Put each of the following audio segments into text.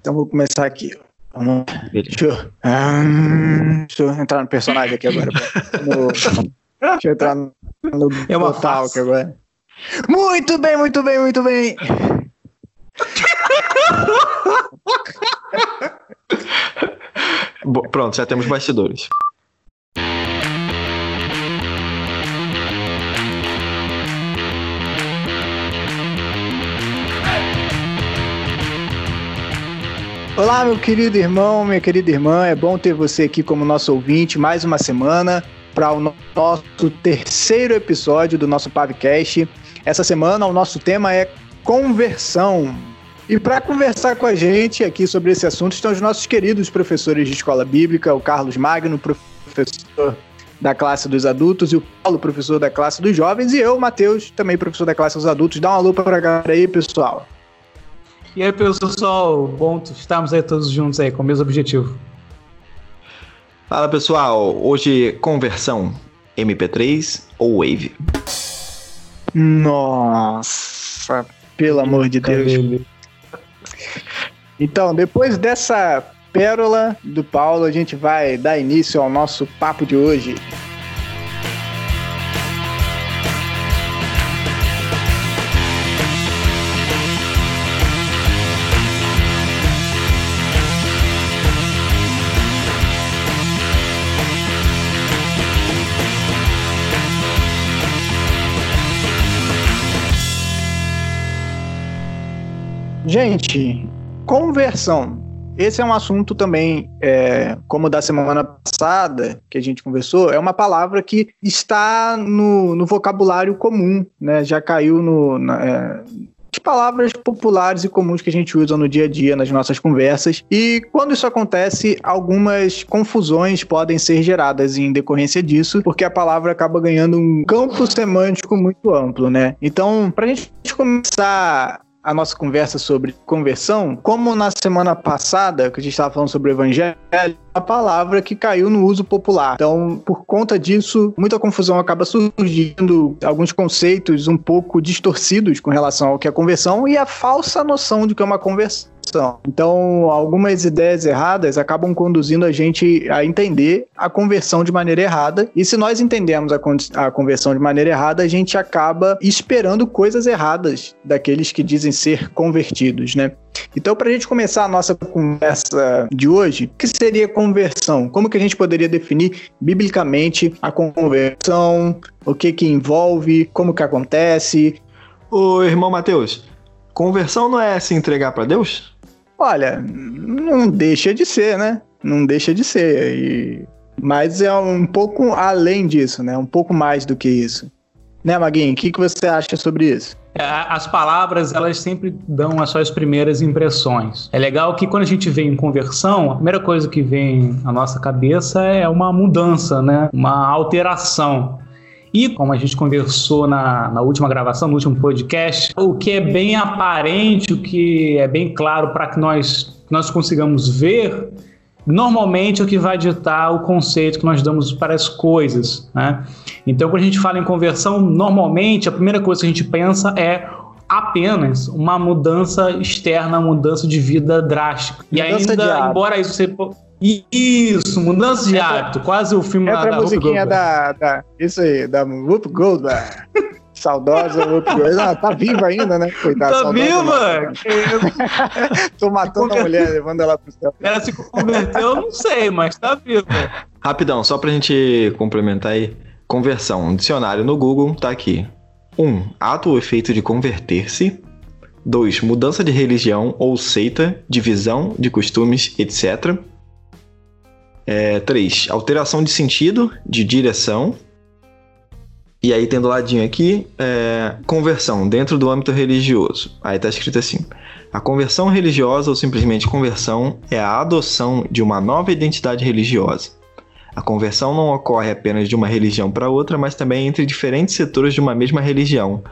Então vou começar aqui. Vamos. Deixa eu, hum, deixa eu entrar no personagem aqui agora. No, deixa eu entrar no, no é uma total aqui agora. Muito bem, muito bem, muito bem. Pronto, já temos bastidores. Olá, meu querido irmão, minha querida irmã, é bom ter você aqui como nosso ouvinte mais uma semana para o nosso terceiro episódio do nosso podcast. Essa semana o nosso tema é conversão. E para conversar com a gente aqui sobre esse assunto estão os nossos queridos professores de escola bíblica, o Carlos Magno, professor da classe dos adultos, e o Paulo, professor da classe dos jovens, e eu, Matheus, também professor da classe dos adultos. Dá uma lupa para a galera aí, pessoal. E aí, pessoal, bom estarmos aí todos juntos aí com o mesmo objetivo. Fala pessoal, hoje conversão MP3 ou Wave? Nossa, pelo amor de Deus. Então, depois dessa pérola do Paulo, a gente vai dar início ao nosso papo de hoje. Gente, conversão. Esse é um assunto também, é, como da semana passada que a gente conversou, é uma palavra que está no, no vocabulário comum, né? Já caiu no, na, é, de palavras populares e comuns que a gente usa no dia a dia, nas nossas conversas. E quando isso acontece, algumas confusões podem ser geradas em decorrência disso, porque a palavra acaba ganhando um campo semântico muito amplo, né? Então, para a gente começar a nossa conversa sobre conversão, como na semana passada, que a gente estava falando sobre o evangelho, a palavra que caiu no uso popular. Então, por conta disso, muita confusão acaba surgindo, alguns conceitos um pouco distorcidos com relação ao que é conversão e a falsa noção de que é uma conversão. Então, algumas ideias erradas acabam conduzindo a gente a entender a conversão de maneira errada. E se nós entendemos a, con a conversão de maneira errada, a gente acaba esperando coisas erradas daqueles que dizem ser convertidos, né? Então, para a gente começar a nossa conversa de hoje, o que seria conversão? Como que a gente poderia definir biblicamente a conversão? O que que envolve? Como que acontece? O irmão Mateus, conversão não é se entregar para Deus? Olha, não deixa de ser, né? Não deixa de ser. E... Mas é um pouco além disso, né? Um pouco mais do que isso. Né, Maguinho? O que, que você acha sobre isso? É, as palavras, elas sempre dão as suas primeiras impressões. É legal que quando a gente vê em conversão, a primeira coisa que vem à nossa cabeça é uma mudança, né? Uma alteração. E, como a gente conversou na, na última gravação, no último podcast, o que é bem aparente, o que é bem claro para que nós, nós consigamos ver, normalmente é o que vai ditar o conceito que nós damos para as coisas. Né? Então, quando a gente fala em conversão, normalmente a primeira coisa que a gente pensa é apenas uma mudança externa, uma mudança de vida drástica. Mudança e ainda, embora isso seja isso, mudança de hábito, quase o filme Entra da, a musiquinha da, da, Isso aí, da Whoop Goldberg. Saudosa Whoop Goldberg. Ah, tá viva ainda, né? Coitada. Tá viva? Tô matando a mulher, levando ela pro céu. Ela se converteu, eu não sei, mas tá viva. Rapidão, só pra gente complementar aí. Conversão. Dicionário no Google tá aqui. 1. Um, ato ou efeito de converter-se. 2. Mudança de religião ou seita, divisão de costumes, etc. É, três, alteração de sentido, de direção. E aí tem do ladinho aqui, é, conversão dentro do âmbito religioso. Aí tá escrito assim: a conversão religiosa ou simplesmente conversão é a adoção de uma nova identidade religiosa. A conversão não ocorre apenas de uma religião para outra, mas também entre diferentes setores de uma mesma religião,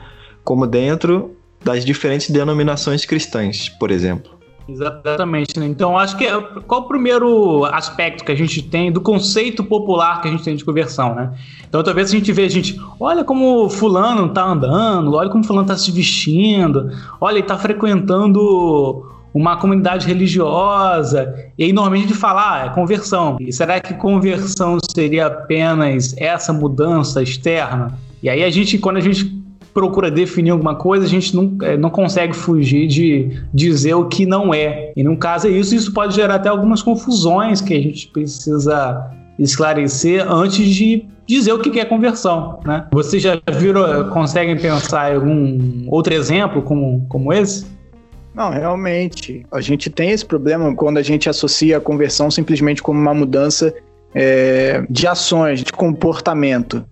como dentro das diferentes denominações cristãs, por exemplo. Exatamente, né? Então, acho que é, qual o primeiro aspecto que a gente tem do conceito popular que a gente tem de conversão, né? Então, talvez a gente vê a gente, olha como fulano tá andando, olha como fulano tá se vestindo, olha, ele tá frequentando uma comunidade religiosa, e aí normalmente a gente fala, ah, é conversão. E será que conversão seria apenas essa mudança externa? E aí a gente, quando a gente procura definir alguma coisa, a gente não, é, não consegue fugir de dizer o que não é. E no caso é isso, isso pode gerar até algumas confusões que a gente precisa esclarecer antes de dizer o que é conversão, né? Vocês já viram, conseguem pensar em algum outro exemplo como, como esse? Não, realmente. A gente tem esse problema quando a gente associa a conversão simplesmente como uma mudança é, de ações, de comportamento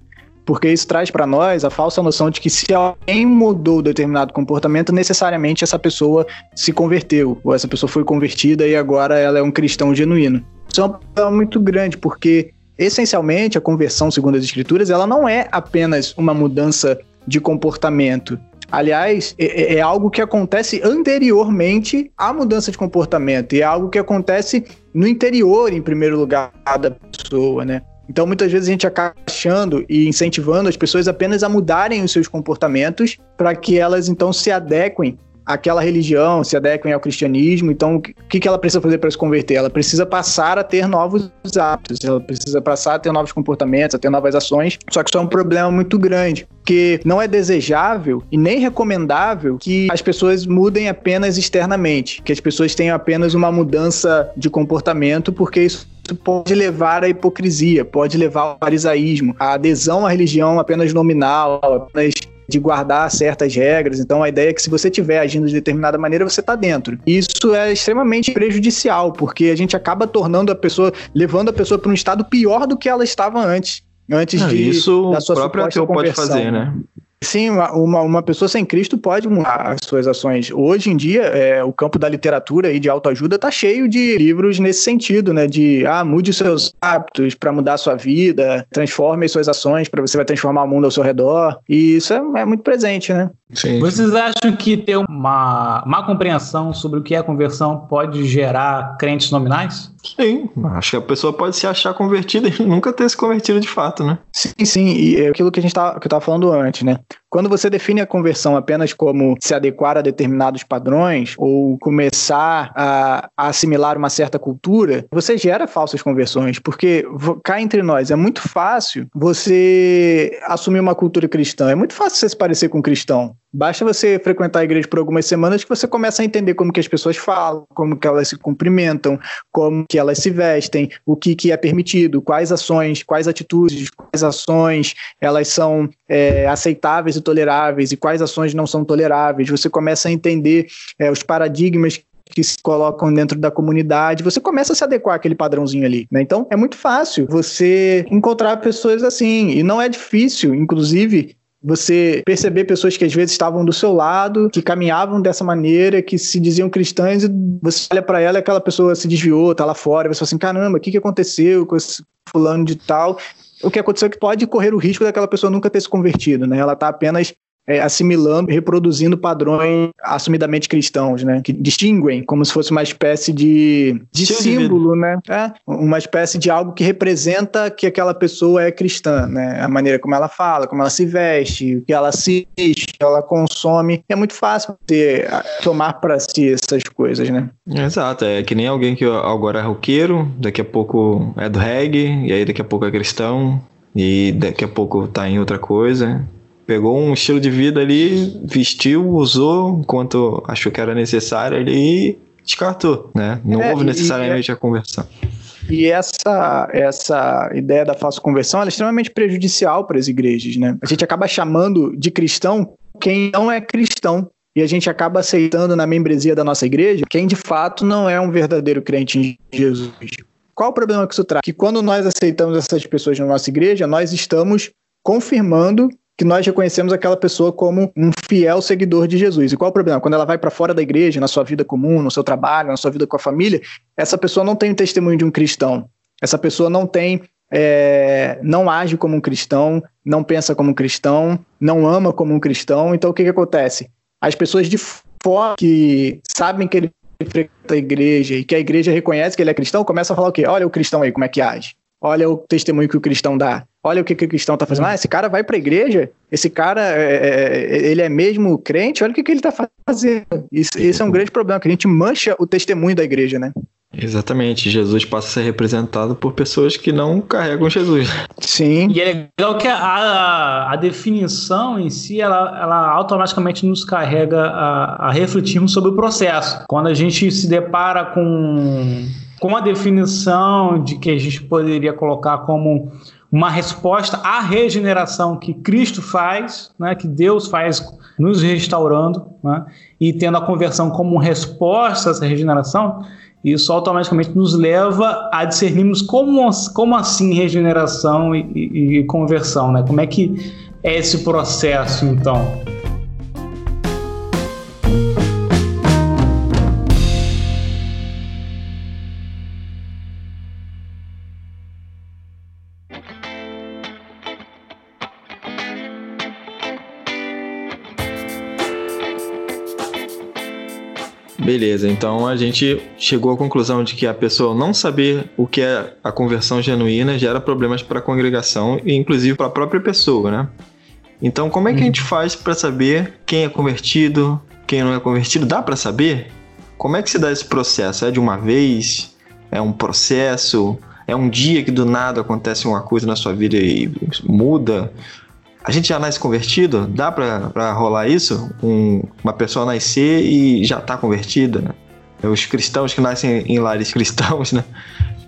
porque isso traz para nós a falsa noção de que se alguém mudou determinado comportamento, necessariamente essa pessoa se converteu, ou essa pessoa foi convertida e agora ela é um cristão genuíno. Isso é um problema muito grande, porque essencialmente a conversão, segundo as escrituras, ela não é apenas uma mudança de comportamento. Aliás, é, é, é algo que acontece anteriormente à mudança de comportamento, e é algo que acontece no interior, em primeiro lugar, da pessoa, né? Então, muitas vezes a gente acaba achando e incentivando as pessoas apenas a mudarem os seus comportamentos para que elas então se adequem àquela religião, se adequem ao cristianismo. Então, o que, que ela precisa fazer para se converter? Ela precisa passar a ter novos hábitos, ela precisa passar a ter novos comportamentos, a ter novas ações. Só que isso é um problema muito grande, porque não é desejável e nem recomendável que as pessoas mudem apenas externamente, que as pessoas tenham apenas uma mudança de comportamento, porque isso isso pode levar à hipocrisia, pode levar ao farisaísmo, à adesão à religião apenas nominal, apenas de guardar certas regras. Então a ideia é que se você estiver agindo de determinada maneira, você está dentro. Isso é extremamente prejudicial, porque a gente acaba tornando a pessoa, levando a pessoa para um estado pior do que ela estava antes. Antes Não, de isso da sua o próprio ateu pode fazer, né? Sim, uma, uma pessoa sem Cristo pode mudar as suas ações. Hoje em dia, é, o campo da literatura e de autoajuda está cheio de livros nesse sentido, né? De ah, mude seus hábitos para mudar a sua vida, transforme as suas ações para você vai transformar o mundo ao seu redor. E isso é, é muito presente, né? Sim. Vocês acham que ter uma má compreensão sobre o que é conversão pode gerar crentes nominais? Sim, acho que a pessoa pode se achar convertida e nunca ter se convertido de fato, né? Sim, sim, e é aquilo que a gente tá, que eu estava falando antes, né? Quando você define a conversão apenas como se adequar a determinados padrões ou começar a, a assimilar uma certa cultura, você gera falsas conversões, porque cá entre nós é muito fácil você assumir uma cultura cristã, é muito fácil você se parecer com um cristão. Basta você frequentar a igreja por algumas semanas que você começa a entender como que as pessoas falam, como que elas se cumprimentam, como que elas se vestem, o que, que é permitido, quais ações, quais atitudes, quais ações elas são é, aceitáveis e toleráveis e quais ações não são toleráveis. Você começa a entender é, os paradigmas que se colocam dentro da comunidade, você começa a se adequar àquele padrãozinho ali, né? Então é muito fácil você encontrar pessoas assim, e não é difícil, inclusive, você perceber pessoas que às vezes estavam do seu lado, que caminhavam dessa maneira, que se diziam cristãs, e você olha para ela aquela pessoa se desviou, tá lá fora, e você fala assim: caramba, o que, que aconteceu com esse fulano de tal? O que aconteceu é que pode correr o risco daquela pessoa nunca ter se convertido, né? Ela está apenas é, assimilando, reproduzindo padrões assumidamente cristãos, né? Que distinguem como se fosse uma espécie de, de símbolo, de né? É, uma espécie de algo que representa que aquela pessoa é cristã, né? A maneira como ela fala, como ela se veste, o que ela assiste, ela consome. É muito fácil ter, tomar para si essas coisas, né? Exato, é que nem alguém que agora é roqueiro, daqui a pouco é do reggae, e aí daqui a pouco é cristão, e daqui a pouco tá em outra coisa. Pegou um estilo de vida ali, vestiu, usou enquanto achou que era necessário ali e descartou, né? Não é, houve necessariamente e, a conversão. E essa, essa ideia da falsa conversão é extremamente prejudicial para as igrejas, né? A gente acaba chamando de cristão quem não é cristão. E a gente acaba aceitando na membresia da nossa igreja quem de fato não é um verdadeiro crente em Jesus. Qual o problema que isso traz? Que quando nós aceitamos essas pessoas na nossa igreja, nós estamos confirmando que nós reconhecemos aquela pessoa como um fiel seguidor de Jesus. E qual o problema? Quando ela vai para fora da igreja, na sua vida comum, no seu trabalho, na sua vida com a família, essa pessoa não tem o testemunho de um cristão. Essa pessoa não tem, é, não age como um cristão, não pensa como um cristão, não ama como um cristão. Então o que, que acontece? As pessoas de fora que sabem que ele frequenta a igreja e que a igreja reconhece que ele é cristão, começam a falar o quê? Olha o cristão aí, como é que age. Olha o testemunho que o cristão dá. Olha o que, que o cristão está fazendo. Ah, esse cara vai para a igreja, esse cara, é, é, ele é mesmo crente, olha o que, que ele está fazendo. Isso, esse é um grande problema, que a gente mancha o testemunho da igreja, né? Exatamente, Jesus passa a ser representado por pessoas que não carregam Jesus. Sim. E é legal que a, a definição em si, ela, ela automaticamente nos carrega a, a refletirmos sobre o processo. Quando a gente se depara com, com a definição de que a gente poderia colocar como uma resposta à regeneração que Cristo faz, né, que Deus faz nos restaurando, né, e tendo a conversão como resposta a essa regeneração, isso automaticamente nos leva a discernirmos como, como assim regeneração e, e, e conversão, né? Como é que é esse processo, então? Beleza, então a gente chegou à conclusão de que a pessoa não saber o que é a conversão genuína gera problemas para a congregação e inclusive para a própria pessoa, né? Então, como é que a gente faz para saber quem é convertido, quem não é convertido? Dá para saber? Como é que se dá esse processo? É de uma vez? É um processo? É um dia que do nada acontece uma coisa na sua vida e muda? A gente já nasce convertido? Dá para rolar isso? Um, uma pessoa nascer e já tá convertida, né? Os cristãos que nascem em lares cristãos, né?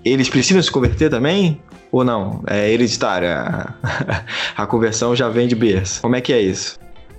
Eles precisam se converter também? Ou não? É hereditária. A, a conversão já vem de berço. Como é que é isso?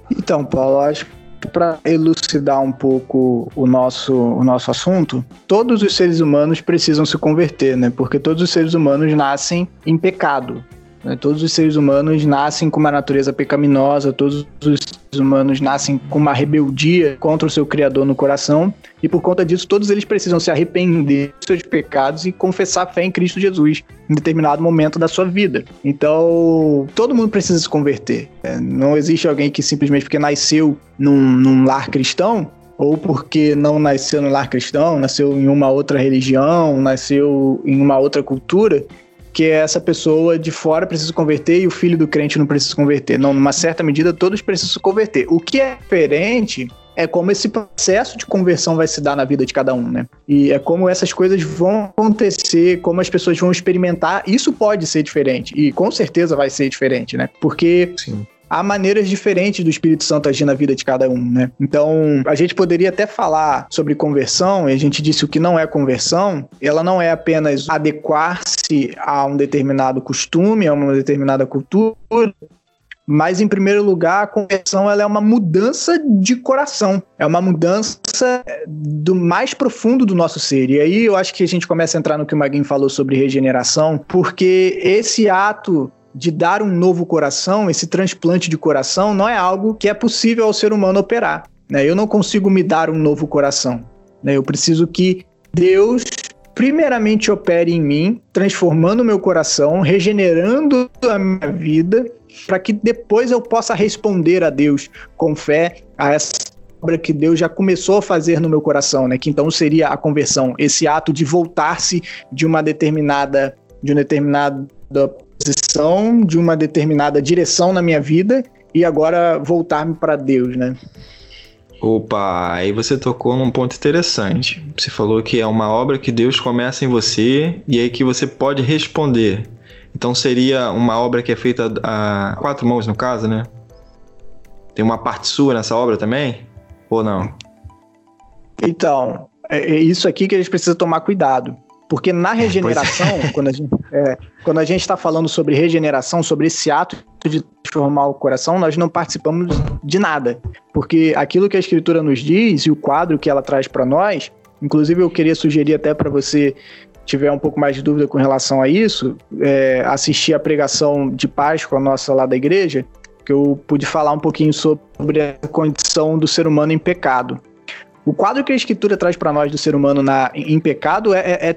Então, Paulo, acho que para elucidar um pouco o nosso, o nosso assunto, todos os seres humanos precisam se converter, né? Porque todos os seres humanos nascem em pecado. Né? Todos os seres humanos nascem com uma natureza pecaminosa, todos os seres humanos nascem com uma rebeldia contra o seu Criador no coração, e por conta disso, todos eles precisam se arrepender dos seus pecados e confessar a fé em Cristo Jesus em determinado momento da sua vida. Então, todo mundo precisa se converter. É, não existe alguém que simplesmente porque nasceu num, num lar cristão ou porque não nasceu no lar cristão, nasceu em uma outra religião, nasceu em uma outra cultura, que essa pessoa de fora precisa converter e o filho do crente não precisa converter. Não, numa certa medida, todos precisam converter. O que é diferente é como esse processo de conversão vai se dar na vida de cada um, né? E é como essas coisas vão acontecer, como as pessoas vão experimentar. Isso pode ser diferente e com certeza vai ser diferente, né? Porque Sim há maneiras diferentes do Espírito Santo agir na vida de cada um, né? Então, a gente poderia até falar sobre conversão, e a gente disse o que não é conversão, ela não é apenas adequar-se a um determinado costume, a uma determinada cultura, mas em primeiro lugar, a conversão ela é uma mudança de coração, é uma mudança do mais profundo do nosso ser. E aí eu acho que a gente começa a entrar no que o Maguinho falou sobre regeneração, porque esse ato de dar um novo coração, esse transplante de coração, não é algo que é possível ao ser humano operar. Né? Eu não consigo me dar um novo coração. Né? Eu preciso que Deus, primeiramente, opere em mim, transformando o meu coração, regenerando a minha vida, para que depois eu possa responder a Deus com fé a essa obra que Deus já começou a fazer no meu coração, né? Que então seria a conversão, esse ato de voltar-se de uma determinada de um determinado posição, de uma determinada direção na minha vida e agora voltar-me para Deus, né? Opa, aí você tocou num ponto interessante. Você falou que é uma obra que Deus começa em você e aí que você pode responder. Então seria uma obra que é feita a quatro mãos, no caso, né? Tem uma parte sua nessa obra também? Ou não? Então, é, é isso aqui que a gente precisa tomar cuidado. Porque na é. regeneração, é. quando a gente é, está falando sobre regeneração, sobre esse ato de transformar o coração, nós não participamos de nada. Porque aquilo que a Escritura nos diz e o quadro que ela traz para nós, inclusive eu queria sugerir até para você tiver um pouco mais de dúvida com relação a isso, é, assistir a pregação de Páscoa nossa lá da igreja, que eu pude falar um pouquinho sobre a condição do ser humano em pecado. O quadro que a Escritura traz para nós do ser humano na, em pecado é, é,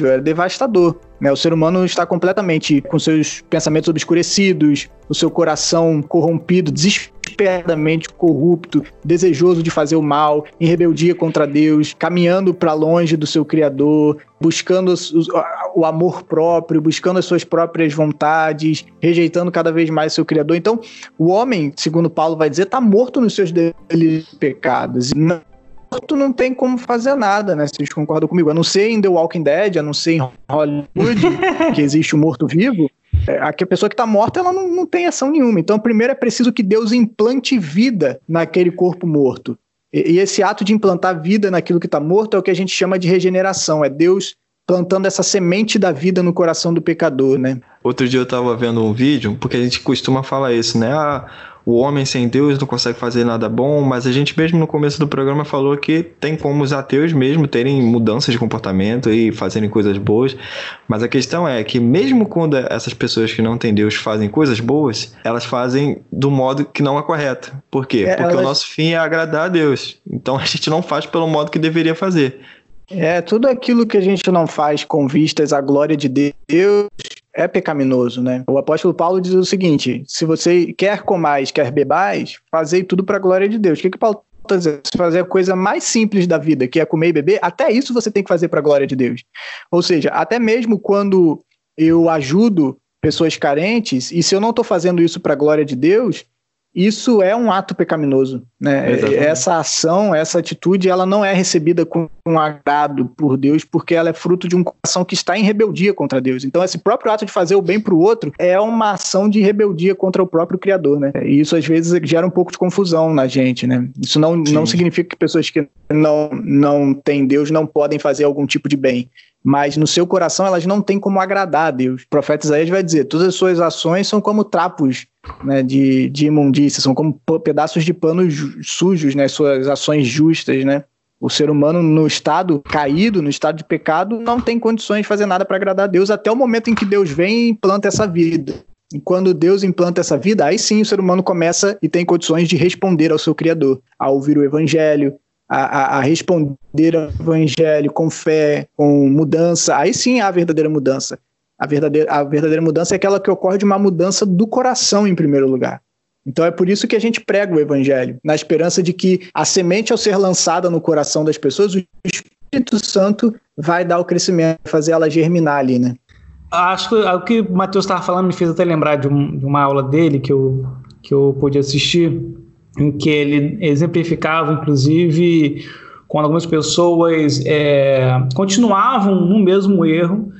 é é devastador. Né? O ser humano está completamente com seus pensamentos obscurecidos, o seu coração corrompido, desesperadamente corrupto, desejoso de fazer o mal, em rebeldia contra Deus, caminhando para longe do seu Criador, buscando o amor próprio, buscando as suas próprias vontades, rejeitando cada vez mais seu Criador. Então, o homem, segundo Paulo vai dizer, está morto nos seus pecados. Não morto não tem como fazer nada, né? Vocês concordam comigo? A não ser em The Walking Dead, a não ser em Hollywood, que existe o morto-vivo, é, a pessoa que está morta ela não, não tem ação nenhuma. Então, primeiro é preciso que Deus implante vida naquele corpo morto. E, e esse ato de implantar vida naquilo que está morto é o que a gente chama de regeneração. É Deus plantando essa semente da vida no coração do pecador, né? Outro dia eu estava vendo um vídeo, porque a gente costuma falar isso, né? Ah, o homem sem Deus não consegue fazer nada bom, mas a gente mesmo no começo do programa falou que tem como os ateus mesmo terem mudanças de comportamento e fazerem coisas boas. Mas a questão é que mesmo quando essas pessoas que não têm Deus fazem coisas boas, elas fazem do modo que não é correto. Por quê? É, Porque elas... o nosso fim é agradar a Deus. Então a gente não faz pelo modo que deveria fazer. É, tudo aquilo que a gente não faz com vistas à glória de Deus é pecaminoso, né? O apóstolo Paulo diz o seguinte: se você quer comais, quer bebais, fazei tudo para a glória de Deus. O que, que Paulo está dizendo? Se fazer a coisa mais simples da vida, que é comer e beber, até isso você tem que fazer para a glória de Deus. Ou seja, até mesmo quando eu ajudo pessoas carentes, e se eu não estou fazendo isso para a glória de Deus, isso é um ato pecaminoso, né? Exatamente. Essa ação, essa atitude, ela não é recebida com um agrado por Deus, porque ela é fruto de um coração que está em rebeldia contra Deus. Então, esse próprio ato de fazer o bem para o outro é uma ação de rebeldia contra o próprio Criador, né? E isso às vezes gera um pouco de confusão na gente, né? Isso não, não significa que pessoas que não não têm Deus não podem fazer algum tipo de bem mas no seu coração elas não têm como agradar a Deus. O profeta Isaías vai dizer: todas as suas ações são como trapos né, de, de imundícia, são como pedaços de pano sujos, né, suas ações justas, né? O ser humano no estado caído, no estado de pecado, não tem condições de fazer nada para agradar a Deus até o momento em que Deus vem e implanta essa vida. E quando Deus implanta essa vida, aí sim o ser humano começa e tem condições de responder ao seu Criador, a ouvir o Evangelho, a, a, a, responder ao evangelho com fé, com mudança, aí sim há a verdadeira mudança. A verdadeira, a verdadeira mudança é aquela que ocorre de uma mudança do coração, em primeiro lugar. Então é por isso que a gente prega o evangelho, na esperança de que a semente, ao ser lançada no coração das pessoas, o Espírito Santo vai dar o crescimento, fazer ela germinar ali, né? Acho que o que o Matheus estava falando me fez até lembrar de, um, de uma aula dele que eu, que eu pude assistir, em que ele exemplificava, inclusive, quando algumas pessoas é, continuavam no mesmo erro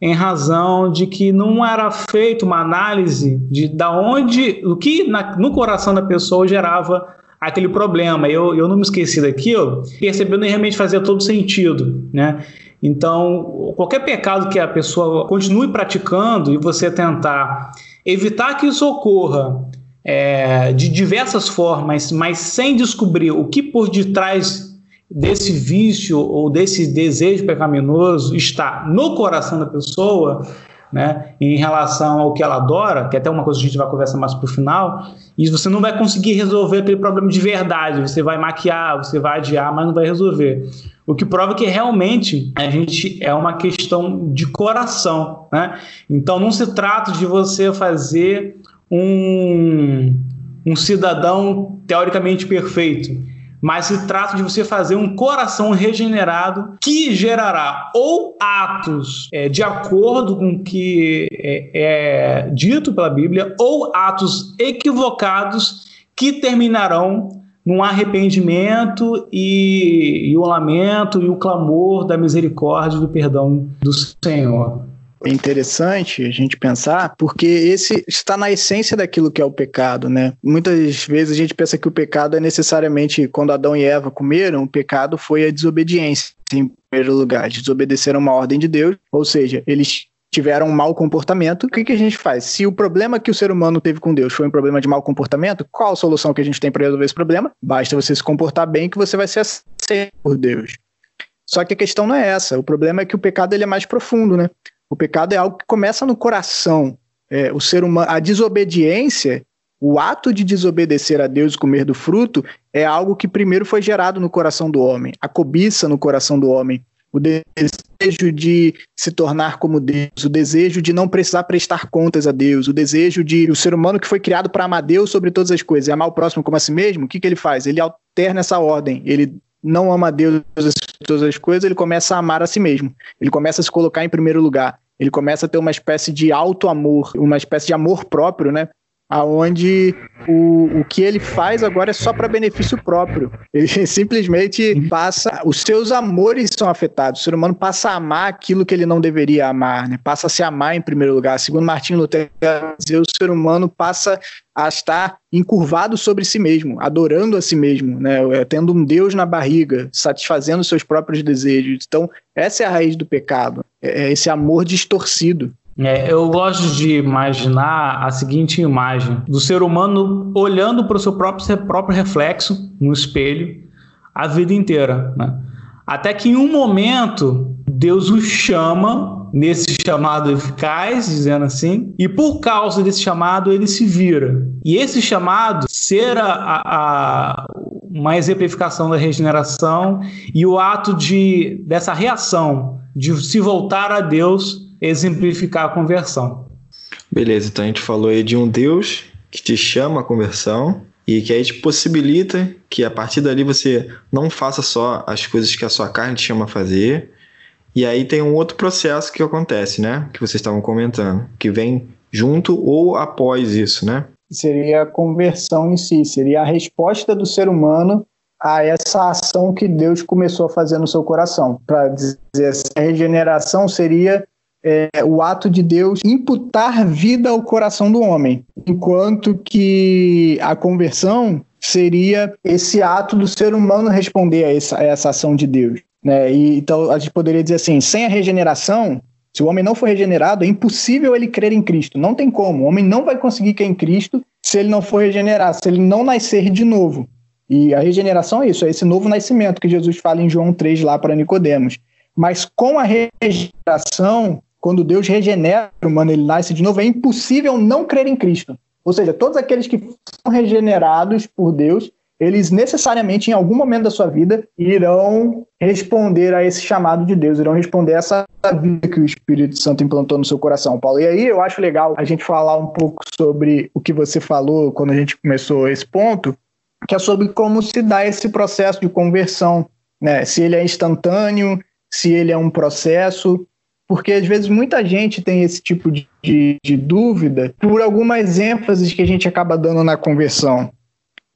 em razão de que não era feita uma análise de da onde, o que na, no coração da pessoa gerava aquele problema. Eu, eu não me esqueci daquilo, percebendo que realmente fazia todo sentido, né? Então, qualquer pecado que a pessoa continue praticando e você tentar evitar que isso ocorra é, de diversas formas, mas sem descobrir o que por detrás desse vício ou desse desejo pecaminoso está no coração da pessoa, né, em relação ao que ela adora, que é até uma coisa que a gente vai conversar mais para o final, e você não vai conseguir resolver aquele problema de verdade. Você vai maquiar, você vai adiar, mas não vai resolver. O que prova que realmente a gente é uma questão de coração, né? Então não se trata de você fazer um, um cidadão teoricamente perfeito, mas se trata de você fazer um coração regenerado que gerará ou atos é, de acordo com o que é, é dito pela Bíblia, ou atos equivocados que terminarão num arrependimento e, e o lamento e o clamor da misericórdia e do perdão do Senhor. É interessante a gente pensar, porque esse está na essência daquilo que é o pecado, né? Muitas vezes a gente pensa que o pecado é necessariamente quando Adão e Eva comeram, o pecado foi a desobediência, em primeiro lugar, desobedeceram uma ordem de Deus, ou seja, eles tiveram um mau comportamento, o que, que a gente faz? Se o problema que o ser humano teve com Deus foi um problema de mau comportamento, qual a solução que a gente tem para resolver esse problema? Basta você se comportar bem que você vai ser aceito por Deus. Só que a questão não é essa. O problema é que o pecado ele é mais profundo, né? O pecado é algo que começa no coração. É, o ser humano, a desobediência, o ato de desobedecer a Deus e comer do fruto, é algo que primeiro foi gerado no coração do homem. A cobiça no coração do homem. o desejo de se tornar como Deus, o desejo de não precisar prestar contas a Deus, o desejo de o ser humano que foi criado para amar Deus sobre todas as coisas e amar o próximo como a si mesmo, o que, que ele faz? Ele alterna essa ordem, ele não ama Deus todas as coisas, ele começa a amar a si mesmo, ele começa a se colocar em primeiro lugar, ele começa a ter uma espécie de auto-amor, uma espécie de amor próprio, né? Aonde o, o que ele faz agora é só para benefício próprio. Ele simplesmente passa, os seus amores são afetados. O ser humano passa a amar aquilo que ele não deveria amar, né? Passa a se amar em primeiro lugar. Segundo Martin Lutero, o ser humano passa a estar encurvado sobre si mesmo, adorando a si mesmo, né? É, tendo um Deus na barriga, satisfazendo seus próprios desejos. Então, essa é a raiz do pecado, é, é esse amor distorcido. É, eu gosto de imaginar a seguinte imagem do ser humano olhando para o seu próprio, seu próprio reflexo no espelho a vida inteira. Né? Até que em um momento Deus o chama nesse chamado eficaz, dizendo assim, e por causa desse chamado ele se vira. E esse chamado ser a, a, uma exemplificação da regeneração e o ato de dessa reação de se voltar a Deus exemplificar a conversão. Beleza, então a gente falou aí de um Deus que te chama a conversão e que aí te possibilita que a partir dali você não faça só as coisas que a sua carne te chama a fazer. E aí tem um outro processo que acontece, né? Que vocês estavam comentando, que vem junto ou após isso, né? Seria a conversão em si, seria a resposta do ser humano a essa ação que Deus começou a fazer no seu coração. Para dizer assim, a regeneração seria é, o ato de Deus imputar vida ao coração do homem, enquanto que a conversão seria esse ato do ser humano responder a essa, a essa ação de Deus. Né? E, então a gente poderia dizer assim: sem a regeneração, se o homem não for regenerado, é impossível ele crer em Cristo. Não tem como. O homem não vai conseguir crer em Cristo se ele não for regenerado, se ele não nascer de novo. E a regeneração é isso, é esse novo nascimento que Jesus fala em João 3 lá para Nicodemos. Mas com a regeneração, quando Deus regenera o humano, ele nasce de novo, é impossível não crer em Cristo. Ou seja, todos aqueles que são regenerados por Deus, eles necessariamente, em algum momento da sua vida, irão responder a esse chamado de Deus, irão responder a essa vida que o Espírito Santo implantou no seu coração, Paulo. E aí eu acho legal a gente falar um pouco sobre o que você falou quando a gente começou esse ponto, que é sobre como se dá esse processo de conversão, né? Se ele é instantâneo, se ele é um processo, porque às vezes muita gente tem esse tipo de, de, de, dúvida por algumas ênfases que a gente acaba dando na conversão.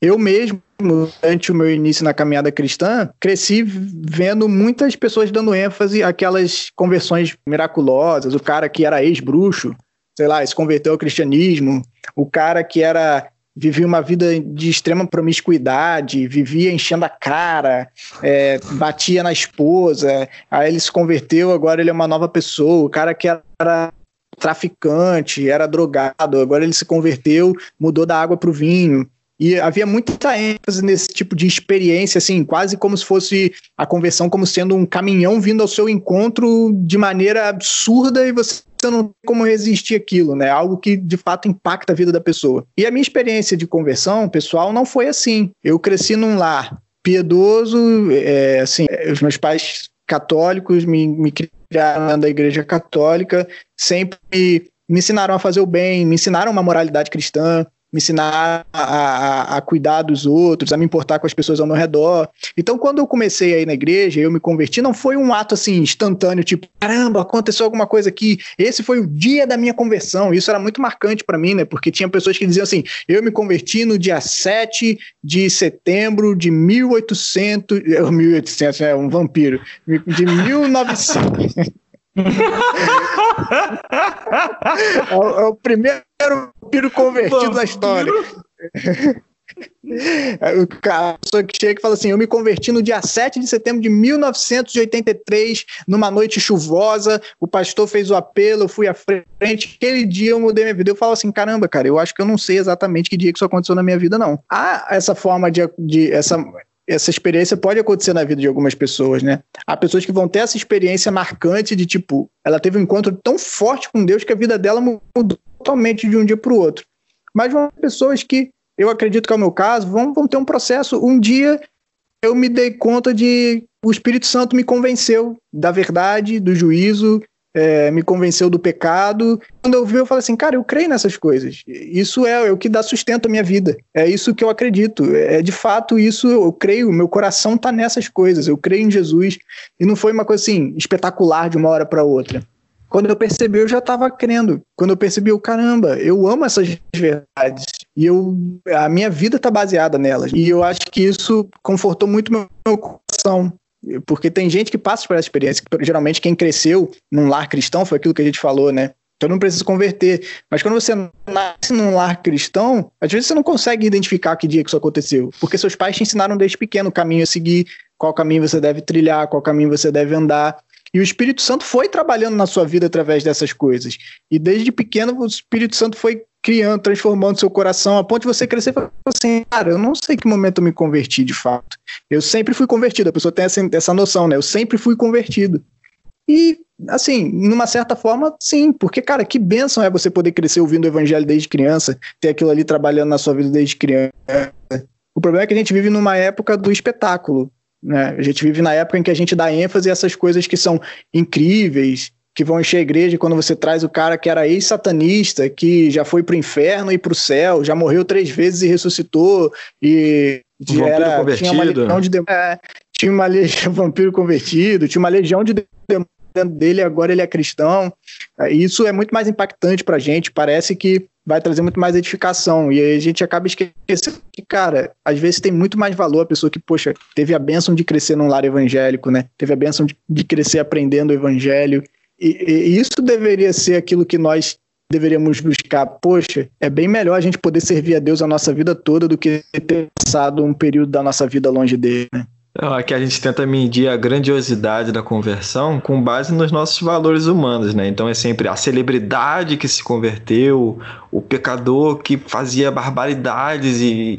Eu mesmo, durante o meu início na caminhada cristã, cresci vendo muitas pessoas dando ênfase àquelas conversões miraculosas, o cara que era ex-bruxo, sei lá, se converteu ao cristianismo, o cara que era vivia uma vida de extrema promiscuidade, vivia enchendo a cara, é, batia na esposa, aí ele se converteu, agora ele é uma nova pessoa, o cara que era traficante, era drogado, agora ele se converteu, mudou da água para o vinho. E havia muita ênfase nesse tipo de experiência, assim, quase como se fosse a conversão como sendo um caminhão vindo ao seu encontro de maneira absurda e você não tem como resistir aquilo, né? Algo que de fato impacta a vida da pessoa. E a minha experiência de conversão pessoal não foi assim. Eu cresci num lar piedoso, é, assim, os meus pais católicos me, me criaram da igreja católica, sempre me ensinaram a fazer o bem, me ensinaram uma moralidade cristã, me ensinar a, a, a, cuidar dos outros, a me importar com as pessoas ao meu redor. Então, quando eu comecei aí na igreja, eu me converti, não foi um ato assim instantâneo, tipo, caramba, aconteceu alguma coisa aqui. Esse foi o dia da minha conversão. Isso era muito marcante para mim, né? Porque tinha pessoas que diziam assim: eu me converti no dia 7 de setembro de 1800, 1800, é um vampiro, de 1900. É, o, é, o, primeiro vampiro convertido vampiro? na história. O cara que chega e fala assim: Eu me converti no dia 7 de setembro de 1983, numa noite chuvosa. O pastor fez o apelo, eu fui à frente. Aquele dia eu mudei minha vida. Eu falo assim: Caramba, cara, eu acho que eu não sei exatamente que dia que isso aconteceu na minha vida, não. Há essa forma de. de essa, essa experiência pode acontecer na vida de algumas pessoas, né? Há pessoas que vão ter essa experiência marcante de tipo, ela teve um encontro tão forte com Deus que a vida dela mudou totalmente de um dia para o outro. Mas vão pessoas que, eu acredito que é o meu caso, vão, vão ter um processo. Um dia eu me dei conta de o Espírito Santo me convenceu da verdade, do juízo, é, me convenceu do pecado. Quando eu vi, eu falei assim, cara, eu creio nessas coisas. Isso é, é, o que dá sustento à minha vida. É isso que eu acredito. É de fato isso, eu creio, meu coração está nessas coisas. Eu creio em Jesus. E não foi uma coisa assim, espetacular de uma hora para outra. Quando eu percebi, eu já estava crendo. Quando eu percebi, eu, caramba, eu amo essas verdades. E eu, a minha vida está baseada nelas. E eu acho que isso confortou muito meu coração. Porque tem gente que passa por essa experiência, geralmente quem cresceu num lar cristão, foi aquilo que a gente falou, né? Então não precisa converter. Mas quando você nasce num lar cristão, às vezes você não consegue identificar que dia que isso aconteceu. Porque seus pais te ensinaram desde pequeno o caminho a seguir, qual caminho você deve trilhar, qual caminho você deve andar. E o Espírito Santo foi trabalhando na sua vida através dessas coisas. E desde pequeno o Espírito Santo foi criando, transformando seu coração, a ponto de você crescer e falar assim, cara, eu não sei que momento eu me converti de fato. Eu sempre fui convertido, a pessoa tem essa, essa noção, né? Eu sempre fui convertido. E, assim, numa certa forma, sim, porque, cara, que bênção é você poder crescer ouvindo o evangelho desde criança, ter aquilo ali trabalhando na sua vida desde criança. O problema é que a gente vive numa época do espetáculo. Né? A gente vive na época em que a gente dá ênfase a essas coisas que são incríveis, que vão encher a igreja quando você traz o cara que era ex-satanista, que já foi pro inferno e pro céu, já morreu três vezes e ressuscitou, e um era, convertido. tinha uma legião de é, tinha uma legião, vampiro convertido, tinha uma legião de demônios dentro dele, agora ele é cristão. É, isso é muito mais impactante pra gente, parece que vai trazer muito mais edificação. E aí a gente acaba esquecendo que, cara, às vezes tem muito mais valor a pessoa que, poxa, teve a bênção de crescer num lar evangélico, né? Teve a bênção de, de crescer aprendendo o evangelho. E, isso deveria ser aquilo que nós deveríamos buscar. Poxa, é bem melhor a gente poder servir a Deus a nossa vida toda do que ter passado um período da nossa vida longe dele, né? Aqui a gente tenta medir a grandiosidade da conversão com base nos nossos valores humanos, né? Então é sempre a celebridade que se converteu, o pecador que fazia barbaridades e,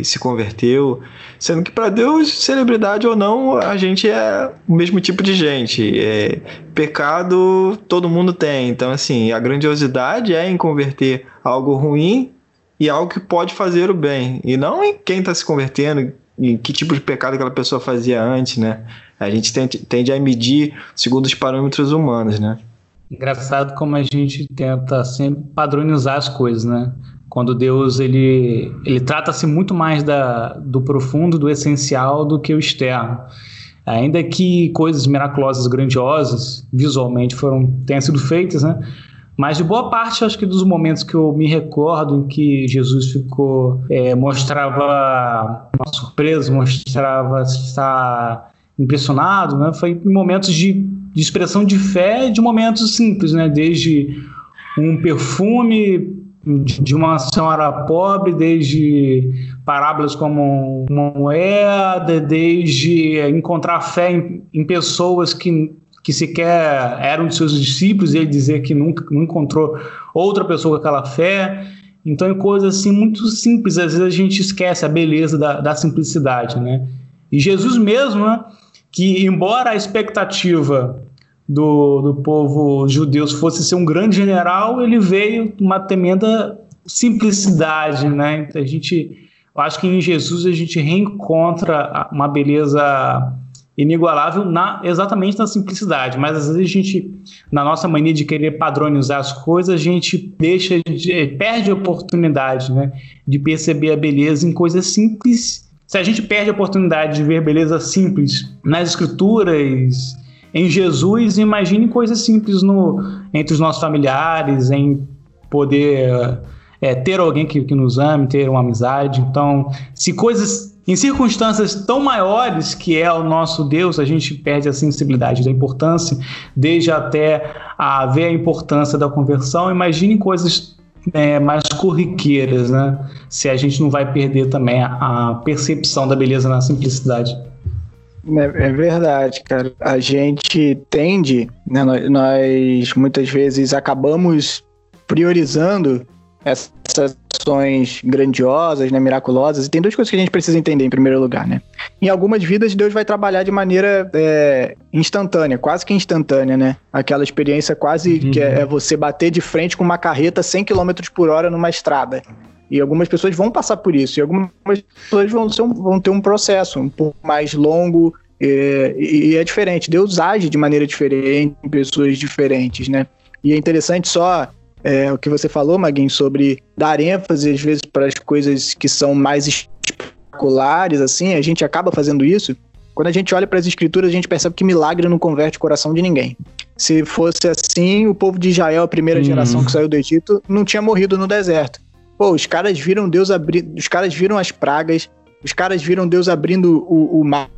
e se converteu, sendo que para Deus, celebridade ou não, a gente é o mesmo tipo de gente. É, pecado todo mundo tem, então assim, a grandiosidade é em converter algo ruim e algo que pode fazer o bem, e não em quem está se convertendo, e que tipo de pecado aquela pessoa fazia antes, né? A gente tende a medir segundo os parâmetros humanos, né? Engraçado como a gente tenta sempre padronizar as coisas, né? Quando Deus ele, ele trata-se muito mais da, do profundo, do essencial, do que o externo. Ainda que coisas miraculosas, grandiosas, visualmente foram tenham sido feitas, né? Mas de boa parte, acho que dos momentos que eu me recordo em que Jesus ficou, é, mostrava uma surpresa, mostrava estar impressionado, né? Foi em momentos de, de expressão de fé, de momentos simples, né? Desde um perfume de uma senhora pobre, desde parábolas como uma moeda, desde encontrar fé em, em pessoas que que sequer eram de seus discípulos, e ele dizer que nunca encontrou outra pessoa com aquela fé. Então, é coisas assim muito simples, às vezes a gente esquece a beleza da, da simplicidade, né? E Jesus mesmo, né, que embora a expectativa do, do povo judeu fosse ser um grande general, ele veio uma tremenda simplicidade, né? Então, a gente, eu acho que em Jesus a gente reencontra uma beleza inigualável na, exatamente na simplicidade, mas às vezes a gente, na nossa mania de querer padronizar as coisas, a gente deixa, de, eh, perde a oportunidade né, de perceber a beleza em coisas simples. Se a gente perde a oportunidade de ver beleza simples nas escrituras, em Jesus, imagine coisas simples no, entre os nossos familiares, em poder é, ter alguém que, que nos ame, ter uma amizade. Então, se coisas em circunstâncias tão maiores que é o nosso Deus, a gente perde a sensibilidade da importância, desde até a ver a importância da conversão. Imagine coisas é, mais corriqueiras, né? Se a gente não vai perder também a, percepção da beleza na simplicidade. É, é, verdade, cara. A gente tende, né, nós, nós muitas vezes acabamos priorizando essas ações grandiosas, né, miraculosas. E tem duas coisas que a gente precisa entender em primeiro lugar, né? Em algumas vidas, Deus vai trabalhar de maneira é, instantânea, quase que instantânea, né? Aquela experiência quase uhum. que é, é, você bater de frente com uma carreta 100 km por hora numa estrada. E algumas pessoas vão passar por isso, e algumas pessoas vão, um, vão ter um processo um pouco mais longo, É, e é diferente, Deus age de maneira diferente em pessoas diferentes, né? E é interessante só é, o que você falou, Maguinho, sobre dar ênfase às vezes para as coisas que são mais espetaculares, assim, a gente acaba fazendo isso. Quando a gente olha para as escrituras, a gente percebe que milagre não converte o coração de ninguém. Se fosse assim, o povo de Israel, a primeira uhum. geração que saiu do Egito, não tinha morrido no deserto. Pô, os caras viram Deus abrir, os caras viram as pragas, os caras viram Deus abrindo o, o mar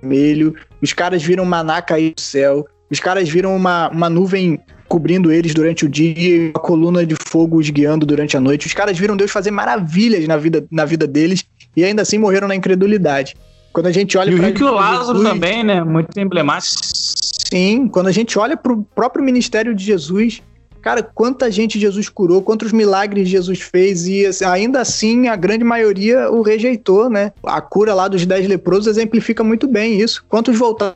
vermelho, os caras viram maná cair do céu, os caras viram uma, uma nuvem cobrindo eles durante o dia e uma coluna de fogo os guiando durante a noite. Os caras viram Deus fazer maravilhas na vida, na vida deles e ainda assim morreram na incredulidade. Quando a gente olha para. E o Lázaro Jesus, também, né? Muito emblemático. Sim, quando a gente olha para o próprio ministério de Jesus, Cara, quanta gente Jesus curou, quantos milagres Jesus fez e assim, ainda assim a grande maioria o rejeitou, né? A cura lá dos dez leprosos exemplifica muito bem isso. Quantos voltaram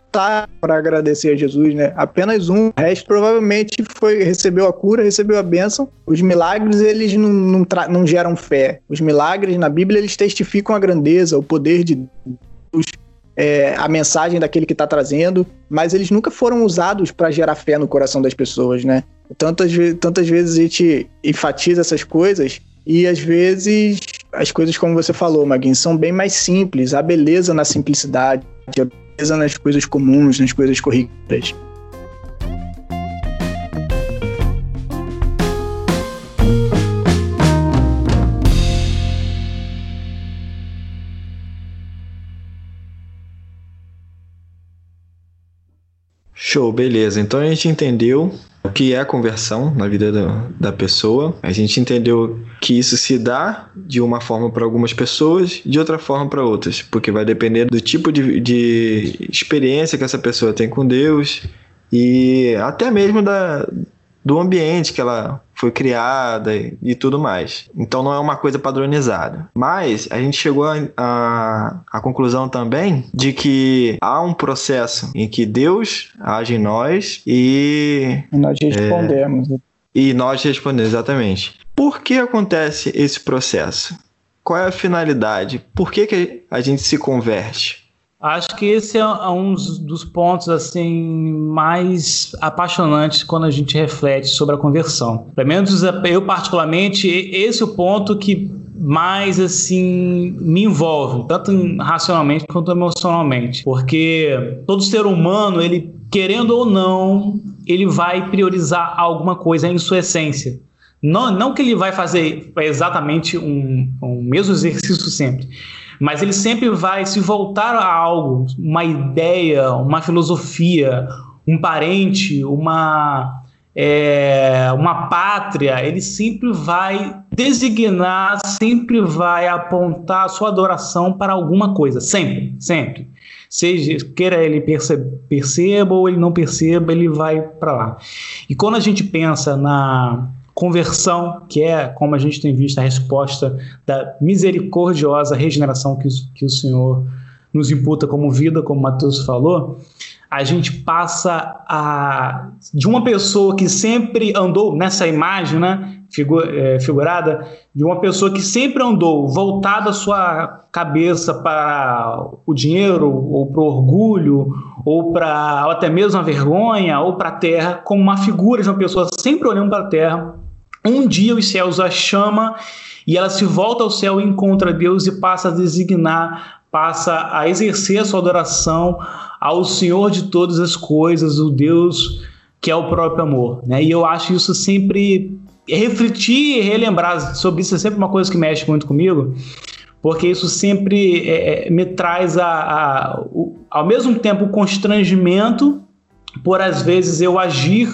para agradecer a Jesus, né? Apenas um. O resto provavelmente foi recebeu a cura, recebeu a bênção. Os milagres, eles não, não, não geram fé. Os milagres na Bíblia, eles testificam a grandeza, o poder de Deus é, a mensagem daquele que está trazendo, mas eles nunca foram usados para gerar fé no coração das pessoas, né? Tantas, tantas vezes a gente enfatiza essas coisas e às vezes as coisas, como você falou, Maguinho, são bem mais simples. A beleza na simplicidade, a beleza nas coisas comuns, nas coisas corriqueiras. Show, beleza. Então a gente entendeu o que é a conversão na vida da, da pessoa. A gente entendeu que isso se dá de uma forma para algumas pessoas, de outra forma para outras, porque vai depender do tipo de, de experiência que essa pessoa tem com Deus e até mesmo da, do ambiente que ela foi criada e, e, tudo mais. Então não é uma coisa padronizada. Mas a gente chegou à conclusão também de que há um processo em que Deus age em nós e. E nós respondemos. É, e nós respondemos, exatamente. Por que acontece esse processo? Qual é a finalidade? Por que, que a gente se converte? Acho que esse é um dos pontos assim mais apaixonantes quando a gente reflete sobre a conversão. Pelo menos eu particularmente esse é o ponto que mais assim me envolve, tanto racionalmente quanto emocionalmente, porque todo ser humano, ele querendo ou não, ele vai priorizar alguma coisa em sua essência. Não, não que ele vai fazer exatamente um, um mesmo exercício sempre, mas ele sempre vai se voltar a algo, uma ideia, uma filosofia, um parente, uma é, uma pátria, ele sempre vai designar, sempre vai apontar a sua adoração para alguma coisa, sempre, sempre. Seja queira ele perceba, perceba ou ele não perceba, ele vai para lá. E quando a gente pensa na conversão, que é, como a gente tem visto, a resposta da misericordiosa regeneração que, que o Senhor nos imputa como vida, como Mateus falou, a gente passa a de uma pessoa que sempre andou nessa imagem, né, é, figurada, de uma pessoa que sempre andou voltada a sua cabeça para o dinheiro ou para o orgulho ou para até mesmo a vergonha ou para a terra, como uma figura de uma pessoa sempre olhando para a terra um dia os céus a chama e ela se volta ao céu e encontra Deus e passa a designar, passa a exercer a sua adoração ao Senhor de todas as coisas, o Deus que é o próprio amor. Né? E eu acho isso sempre. Refletir e relembrar sobre isso é sempre uma coisa que mexe muito comigo, porque isso sempre é, é me traz a, a, o, ao mesmo tempo o constrangimento por às vezes eu agir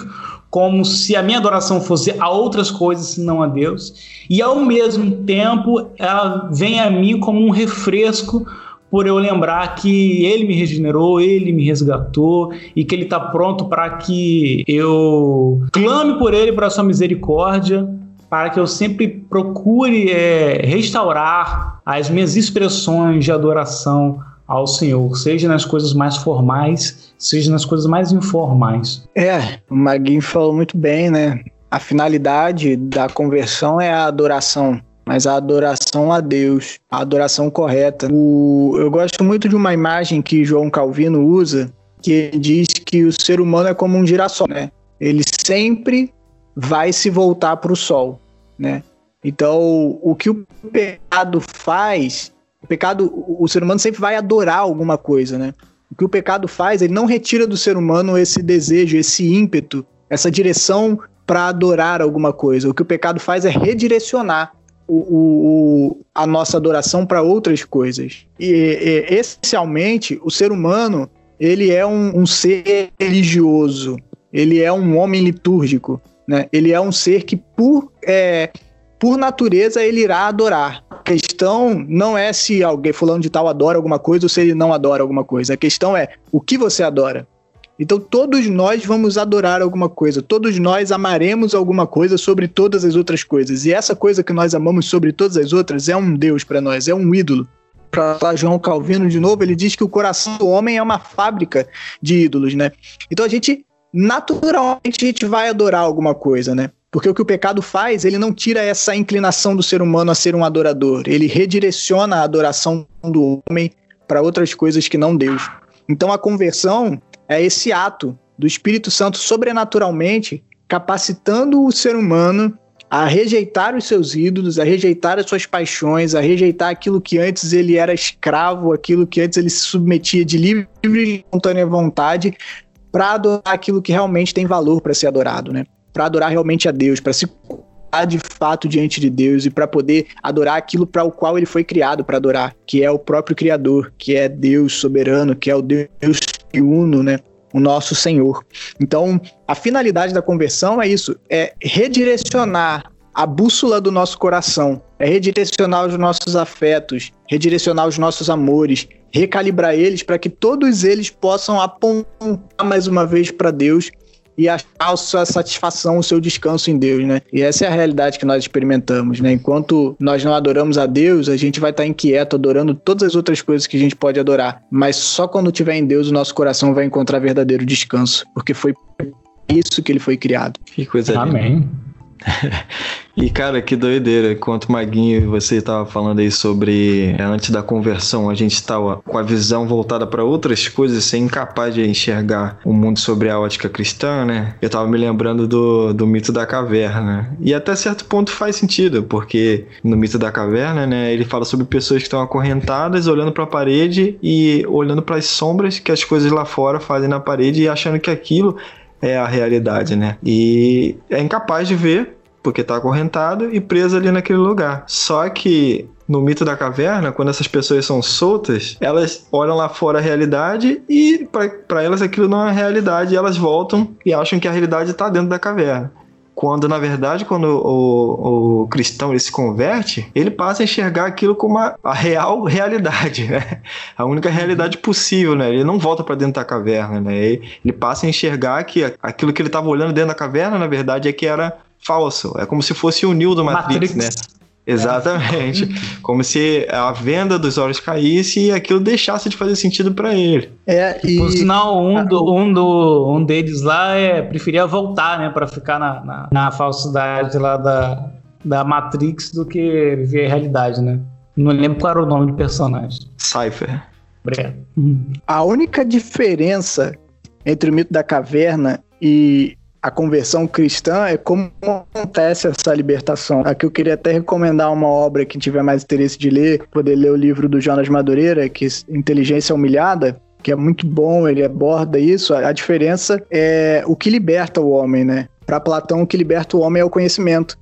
como se a minha adoração fosse a outras coisas senão a Deus, e ao mesmo tempo ela vem a mim como um refresco por eu lembrar que ele me regenerou, ele me resgatou e que ele está pronto para que eu clame por ele para sua misericórdia, para que eu sempre procure é, restaurar as minhas expressões de adoração ao Senhor, seja nas coisas mais formais, seja nas coisas mais informais. É, o Maguinho falou muito bem, né? A finalidade da conversão é a adoração. mas a adoração a Deus, a adoração correta. O, eu gosto muito de uma imagem que João Calvino usa, que diz que o ser humano é como um girassol, né? Ele sempre vai se voltar para o sol, né? Então, o que o pecado faz, o pecado, o ser humano sempre vai adorar alguma coisa, né? O que o pecado faz, ele não retira do ser humano esse desejo, esse ímpeto, essa direção para adorar alguma coisa. O que o pecado faz é redirecionar o, o, a nossa adoração para outras coisas. E, e, essencialmente, o ser humano ele é um, um, ser religioso, ele é um homem litúrgico, né? Ele é um ser que por é, por natureza ele irá adorar. A questão não é se alguém fulano de tal adora alguma coisa ou se ele não adora alguma coisa. A questão é o que você adora. Então todos nós vamos adorar alguma coisa, todos nós amaremos alguma coisa sobre todas as outras coisas. E essa coisa que nós amamos sobre todas as outras é um Deus para nós, é um ídolo. Para João Calvino de novo, ele diz que o coração do homem é uma fábrica de ídolos, né? Então a gente naturalmente a gente vai adorar alguma coisa, né? Porque o que o pecado faz, ele não tira essa inclinação do ser humano a ser um adorador, ele redireciona a adoração do homem para outras coisas que não Deus. Então a conversão é esse ato do Espírito Santo sobrenaturalmente capacitando o ser humano a rejeitar os seus ídolos, a rejeitar as suas paixões, a rejeitar aquilo que antes ele era escravo, aquilo que antes ele se submetia de livre e espontânea vontade, para adorar aquilo que realmente tem valor para ser adorado, né? Para adorar realmente a Deus, para se de fato diante de Deus e para poder adorar aquilo para o qual ele foi criado para adorar, que é o próprio Criador, que é Deus soberano, que é o Deus uno, né? O nosso Senhor. Então, a finalidade da conversão é isso: é redirecionar a bússola do nosso coração, é redirecionar os nossos afetos, redirecionar os nossos amores, recalibrar eles para que todos eles possam apontar mais uma vez para Deus e achar a sua satisfação, o seu descanso em Deus, né? E essa é a realidade que nós experimentamos, né? Enquanto nós não adoramos a Deus, a gente vai estar inquieto adorando todas as outras coisas que a gente pode adorar. Mas só quando tiver em Deus, o nosso coração vai encontrar verdadeiro descanso, porque foi isso que ele foi criado. Que coisa Amém. linda. e cara, que doideira. Enquanto Maguinho você estava falando aí sobre antes da conversão, a gente estava com a visão voltada para outras coisas, sem incapaz de enxergar o mundo sobre a ótica cristã, né? Eu estava me lembrando do, do mito da caverna. E até certo ponto faz sentido, porque no mito da caverna, né, ele fala sobre pessoas que estão acorrentadas, olhando para a parede e olhando para as sombras que as coisas lá fora fazem na parede e achando que aquilo é a realidade, né? E é incapaz de ver porque está acorrentado e preso ali naquele lugar. Só que no mito da caverna, quando essas pessoas são soltas, elas olham lá fora a realidade e para elas aquilo não é realidade, elas voltam e acham que a realidade está dentro da caverna. Quando, na verdade, quando o, o, cristão ele se converte, ele passa a enxergar aquilo como a, a real realidade, né? A única realidade possível, né? Ele não volta para dentro da caverna, né? Ele, passa a enxergar que aquilo que ele estava olhando dentro da caverna, na verdade, é que era falso. É como se fosse o Neo do Matrix, Matrix. né? Exatamente. É. Como se a venda dos olhos caísse e aquilo deixasse de fazer sentido para ele. É, e... Por sinal, um, do, um, do, um deles lá é, preferia voltar, né, para ficar na, na, na, falsidade lá da, da Matrix do que viver a realidade, né? Não lembro qual era o nome do personagem. Cypher. Obrigado. A única diferença entre o mito da caverna e a conversão cristã é como acontece essa libertação. Aqui eu queria até recomendar uma obra que tiver mais interesse de ler, poder ler o livro do Jonas Madureira, que é Inteligência Humilhada, que é muito bom, ele aborda isso. A diferença é o que liberta o homem, né? Para Platão, o que liberta o homem é o conhecimento.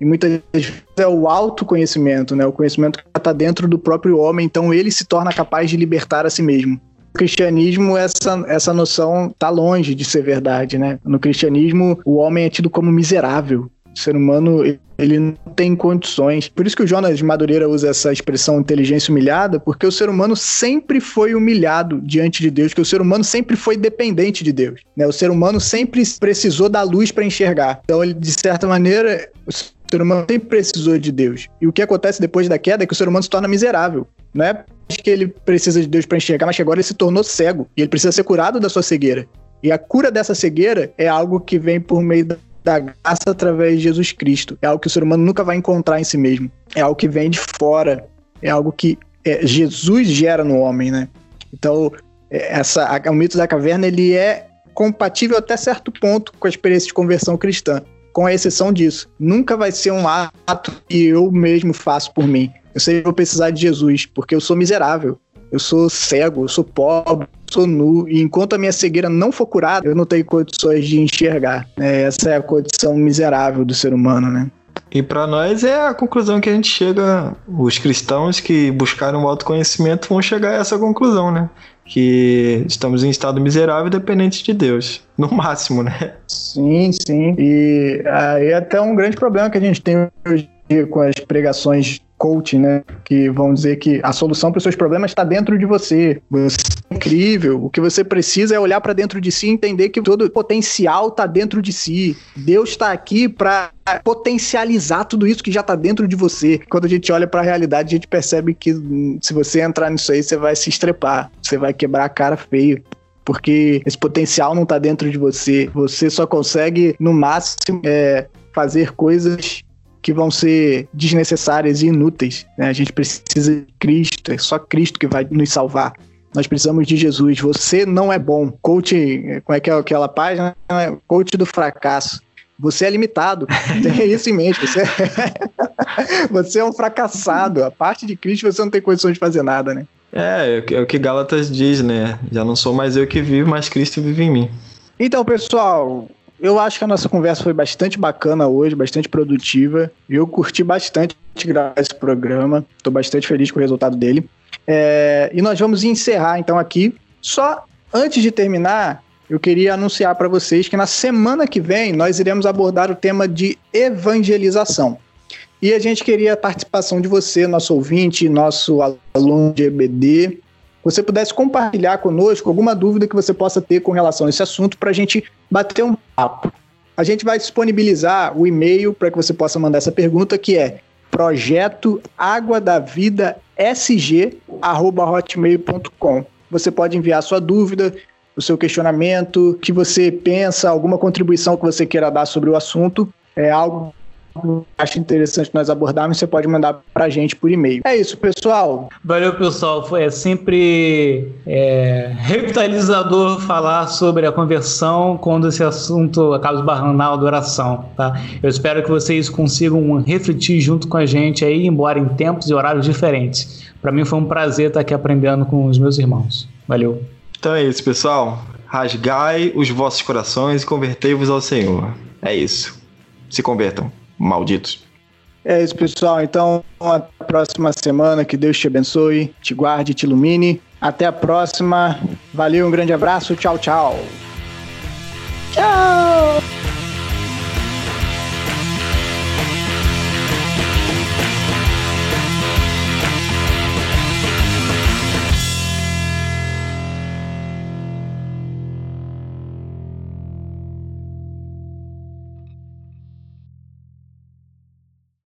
E muitas vezes é o autoconhecimento, né? O conhecimento que está dentro do próprio homem, então ele se torna capaz de libertar a si mesmo cristianismo essa, essa noção tá longe de ser verdade, né? No cristianismo, o homem é tido como miserável. O ser humano, ele não tem condições. Por isso que o Jonas Madureira usa essa expressão inteligência humilhada, porque o ser humano sempre foi humilhado diante de Deus, que o ser humano sempre foi dependente de Deus. Né? O ser humano sempre precisou da luz para enxergar. Então, ele, de certa maneira, o humano sempre precisou de Deus. E o que acontece depois da queda é que o ser humano se torna miserável. Não é que ele precisa de Deus para enxergar, mas que agora ele se tornou cego e ele precisa ser curado da sua cegueira. E a cura dessa cegueira é algo que vem por meio da graça através de Jesus Cristo. É algo que o ser humano nunca vai encontrar em si mesmo. é algo que vem de fora, é algo que é, Jesus gera no homem, né? Então, é, essa, a, o mito da caverna ele é compatível até certo ponto com a experiência de conversão cristã, com a exceção disso. Nunca vai ser um ato que eu mesmo faço por mim. Eu sei que vou precisar de Jesus, porque eu sou miserável, eu sou cego, eu sou pobre, eu sou nu, e enquanto a minha cegueira não for curada, eu não tenho condições de enxergar. É, essa é a condição miserável do ser humano, né? E para nós é a conclusão que a gente chega, os cristãos que buscaram o autoconhecimento vão chegar a essa conclusão, né? Que estamos em estado miserável dependentes de Deus, no máximo, né? Sim, sim. E aí é até um grande problema que a gente tem hoje com as pregações coaching, né? Que vão dizer que a solução para os seus problemas está dentro de você. Você é incrível. O que você precisa é olhar para dentro de si e entender que todo potencial está dentro de si. Deus está aqui para potencializar tudo isso que já está dentro de você. Quando a gente olha para a realidade, a gente percebe que hum, se você entrar nisso aí, você vai se estrepar, você vai quebrar a cara feio porque esse potencial não está dentro de você. Você só consegue, no máximo, é, fazer coisas que vão ser desnecessárias e inúteis. Né? A gente precisa de Cristo, é só Cristo que vai nos salvar. Nós precisamos de Jesus. Você não é bom. Coach, como é que é aquela página? Coach do fracasso. Você é limitado. Tenha isso em mente. Você é... você é um fracassado. A parte de Cristo você não tem condições de fazer nada, né? É, é o que Gálatas diz, né? Já não sou mais eu que vivo, mas Cristo vive em mim. Então, pessoal, eu acho que a nossa conversa foi bastante bacana hoje, bastante produtiva. Eu curti bastante gravar esse programa. Estou bastante feliz com o resultado dele. É, e nós vamos encerrar então aqui. Só antes de terminar, eu queria anunciar para vocês que na semana que vem nós iremos abordar o tema de evangelização. E a gente queria a participação de você, nosso ouvinte, nosso aluno de EBD, você pudesse compartilhar conosco alguma dúvida que você possa ter com relação a esse assunto para a gente bater um papo. A gente vai disponibilizar o e-mail para que você possa mandar essa pergunta, que é projeto sg@hotmail.com. Você pode enviar sua dúvida, o seu questionamento, o que você pensa, alguma contribuição que você queira dar sobre o assunto. É algo acha interessante nós abordarmos, você pode mandar pra gente por e-mail. É isso, pessoal. Valeu, pessoal. Foi é sempre é, revitalizador falar sobre a conversão quando esse assunto acaba esbarrando na adoração, tá? Eu espero que vocês consigam refletir junto com a gente aí, embora em tempos e horários diferentes. Para mim foi um prazer estar aqui aprendendo com os meus irmãos. Valeu. Então é isso, pessoal. Rasgai os vossos corações e convertei-vos ao Senhor. É isso. Se convertam malditos. É isso, pessoal. Então, até a próxima semana. Que Deus te abençoe, te guarde, te ilumine. Até a próxima. Valeu, um grande abraço. Tchau, tchau. Tchau.